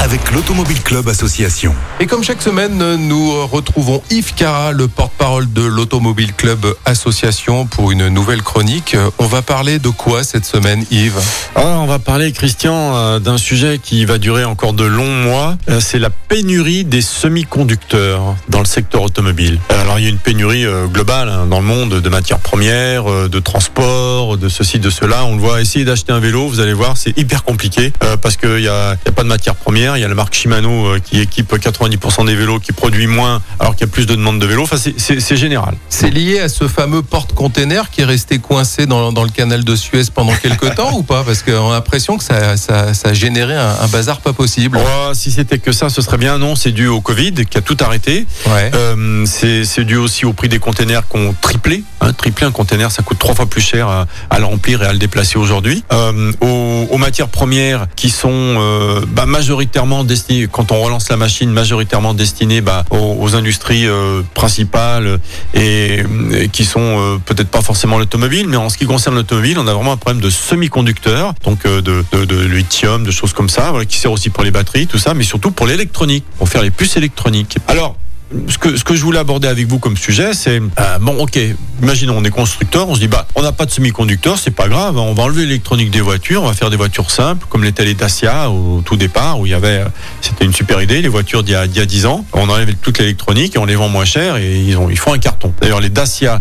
avec l'Automobile Club Association. Et comme chaque semaine, nous retrouvons Yves Cara, le porte-parole de l'Automobile Club Association, pour une nouvelle chronique. On va parler de quoi cette semaine, Yves? Ah, on va parler, Christian, euh, d'un sujet qui va durer encore de longs mois. Euh, C'est la pénurie des semi-conducteurs dans le secteur automobile. Alors, il y a une pénurie euh, globale hein, dans le monde de matières premières, de transport, de ceci, de cela. On le voit, essayer d'acheter un vélo, vous allez voir, c'est hyper compliqué parce qu'il n'y a, il y a pas de matières premières. Il y a la marque Shimano euh, qui équipe 90% des vélos, qui produit moins alors qu'il y a plus de demandes de vélos. Enfin, c'est- général. C'est lié à ce fameux porte-container qui est resté coincé dans, dans le canal de Suez pendant quelques temps ou pas? Parce qu'on a l'impression que ça, ça, ça a généré un, un bazar pas possible. Oh, si c'était que ça, ce serait bien. Non, c'est dû au Covid qui a tout arrêté. Ouais. Euh, c'est dû aussi au prix des containers qui ont triplé. Hein, triplé un container, ça coûte trois fois plus cher à, à le remplir et à le déplacer aujourd'hui. Euh, aux, aux matières premières qui sont euh, bah, majoritairement destinées, quand on relance la machine, majoritairement destinées bah, aux, industries euh, principales et, qui sont euh, peut-être pas forcément l'automobile, mais en ce qui concerne l'automobile, on a vraiment un problème de semi-conducteurs, donc euh, de, de, de lithium, de choses comme ça, qui sert aussi pour les batteries, tout ça, mais surtout pour l'électronique, pour faire les puces électroniques. Alors, ce que, je voulais aborder avec vous comme sujet, c'est euh, bon, ok, imaginons on est constructeur, on se dit bah on n'a pas de semi-conducteurs, c'est pas grave, on va enlever l'électronique des voitures, on va faire des voitures simples comme l'étaient les Dacia au tout départ où il y avait, euh, c'était une super idée, les voitures d'il y y a 10 ans, on enlève toute l'électronique et on les vend moins cher et ils ont ils font un carton. D'ailleurs les Dacia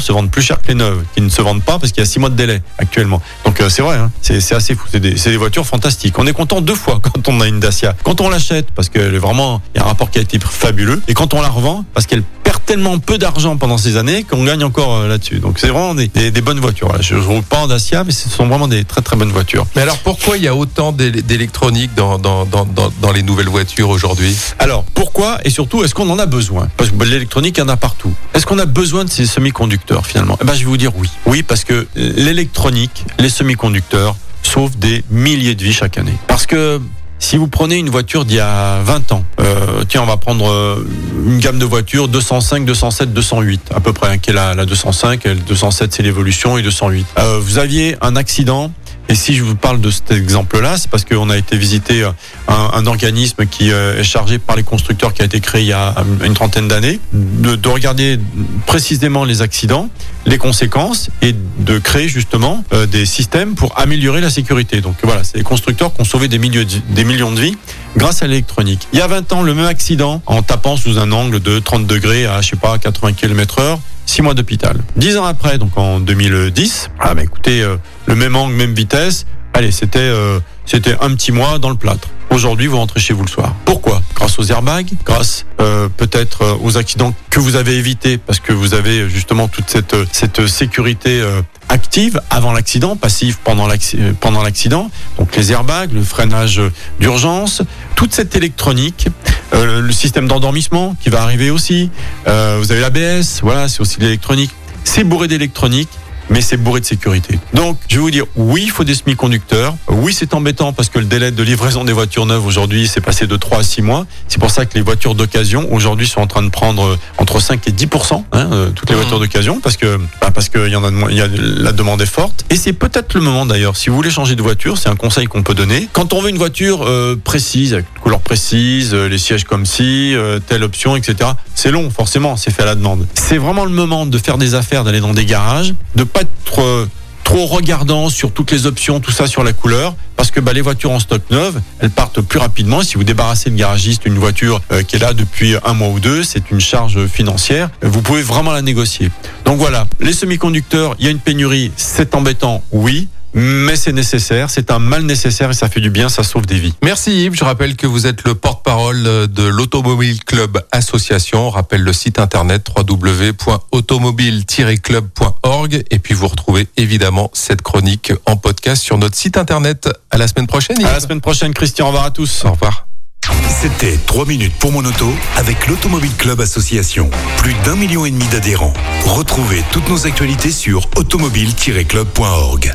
se vendent plus cher que les neuves, qui ne se vendent pas parce qu'il y a 6 mois de délai actuellement. Donc euh, c'est vrai, hein, c'est assez fou, c'est des, voitures fantastiques. On est content deux fois quand on a une Dacia. Quand on l'achète parce est vraiment, il y a un rapport été fabuleux, et quand on la revend parce qu'elle tellement peu d'argent pendant ces années qu'on gagne encore euh, là-dessus. Donc c'est vraiment des, des- des bonnes voitures. Je ne roule pas en Dacia, mais ce sont vraiment des très très bonnes voitures. Mais alors pourquoi il y a autant d'é- d'électronique dans, dans, dans, dans, les nouvelles voitures aujourd'hui? Alors, pourquoi et surtout, est-ce qu'on en a besoin? Parce que l'électronique, il y en a partout. Est-ce qu'on a besoin de ces semi-conducteurs finalement? Eh ben, Je vais vous dire oui. Oui, parce que l'électronique, les semi-conducteurs, sauvent des milliers de vies chaque année. Parce que si vous prenez une voiture d'il y a 20 ans, euh, tiens, on va prendre euh, une gamme de voitures 205, 207, 208 à peu près, hein, qui est la, la 205, et le 207 c'est l'évolution et 208. Euh, vous aviez un accident et si je vous parle de cet exemple-là, c'est parce qu'on a été visiter euh, un, organisme qui euh, est chargé par les constructeurs, qui a été créé il y a une trentaine d'années, de, de regarder précisément les accidents, les conséquences et de créer justement euh, des systèmes pour améliorer la sécurité. Donc voilà, c'est les constructeurs qui ont sauvé des, des millions de vies grâce à l'électronique. Il y a 20 ans, le même accident en tapant sous un angle de 30 degrés à, je sais pas, 80 km heure, 6 mois d'hôpital. 10 ans après, donc en 2010, ah bah écoutez, euh, le même angle, même vitesse, allez, c'était euh, c'était un petit mois dans le plâtre. Aujourd'hui, vous rentrez chez vous le soir. Pourquoi? Grâce aux airbags, grâce euh, peut-être euh, aux accidents que vous avez évités parce que vous avez euh, justement toute cette euh, cette sécurité active avant l'accident, passive pendant l'acci- pendant l'accident. Donc les airbags, le freinage d'urgence, toute cette électronique, euh, le système d'endormissement qui va arriver aussi. Euh, vous avez l'ABS, voilà, c'est aussi l'électronique. C'est bourré d'électronique mais c'est bourré de sécurité. Donc, je vais vous dire, oui, il faut des semi-conducteurs. Oui, c'est embêtant parce que le délai de livraison des voitures neuves aujourd'hui, c'est passé de 3 à 6 mois. C'est pour ça que les voitures d'occasion aujourd'hui sont en train de prendre euh, entre 5 et 10% hein, euh, toutes les Mhm. voitures d'occasion parce que bah, parce qu'il y en a, de y a la demande est forte. Et c'est peut-être le moment d'ailleurs, si vous voulez changer de voiture, c'est un conseil qu'on peut donner. Quand on veut une voiture euh, précise, avec couleur précise, euh, les sièges comme ci, euh, telle option, etc. C'est long, forcément, c'est fait à la demande. C'est vraiment le moment de faire des affaires, d'aller dans des garages, de pas être trop regardant sur toutes les options, tout ça sur la couleur, parce que bah, les voitures en stock neuve, elles partent plus rapidement. Si vous débarrassez le garagiste une voiture euh, qui est là depuis un mois ou deux, c'est une charge financière. Vous pouvez vraiment la négocier. Donc voilà, les semi-conducteurs, il y a une pénurie, c'est embêtant, oui. Mais c'est nécessaire, c'est un mal nécessaire et ça fait du bien, ça sauve des vies. Merci Yves, je rappelle que vous êtes le porte-parole de l'Automobile Club Association. On rappelle le site internet www.automobile-club.org et puis vous retrouvez évidemment cette chronique en podcast sur notre site internet. À la semaine prochaine Yves. À la semaine prochaine, Christian, au revoir à tous. Au revoir. C'était 3 minutes pour mon auto avec l'Automobile Club Association. Plus d'un million et demi d'adhérents. Retrouvez toutes nos actualités sur automobile-club.org.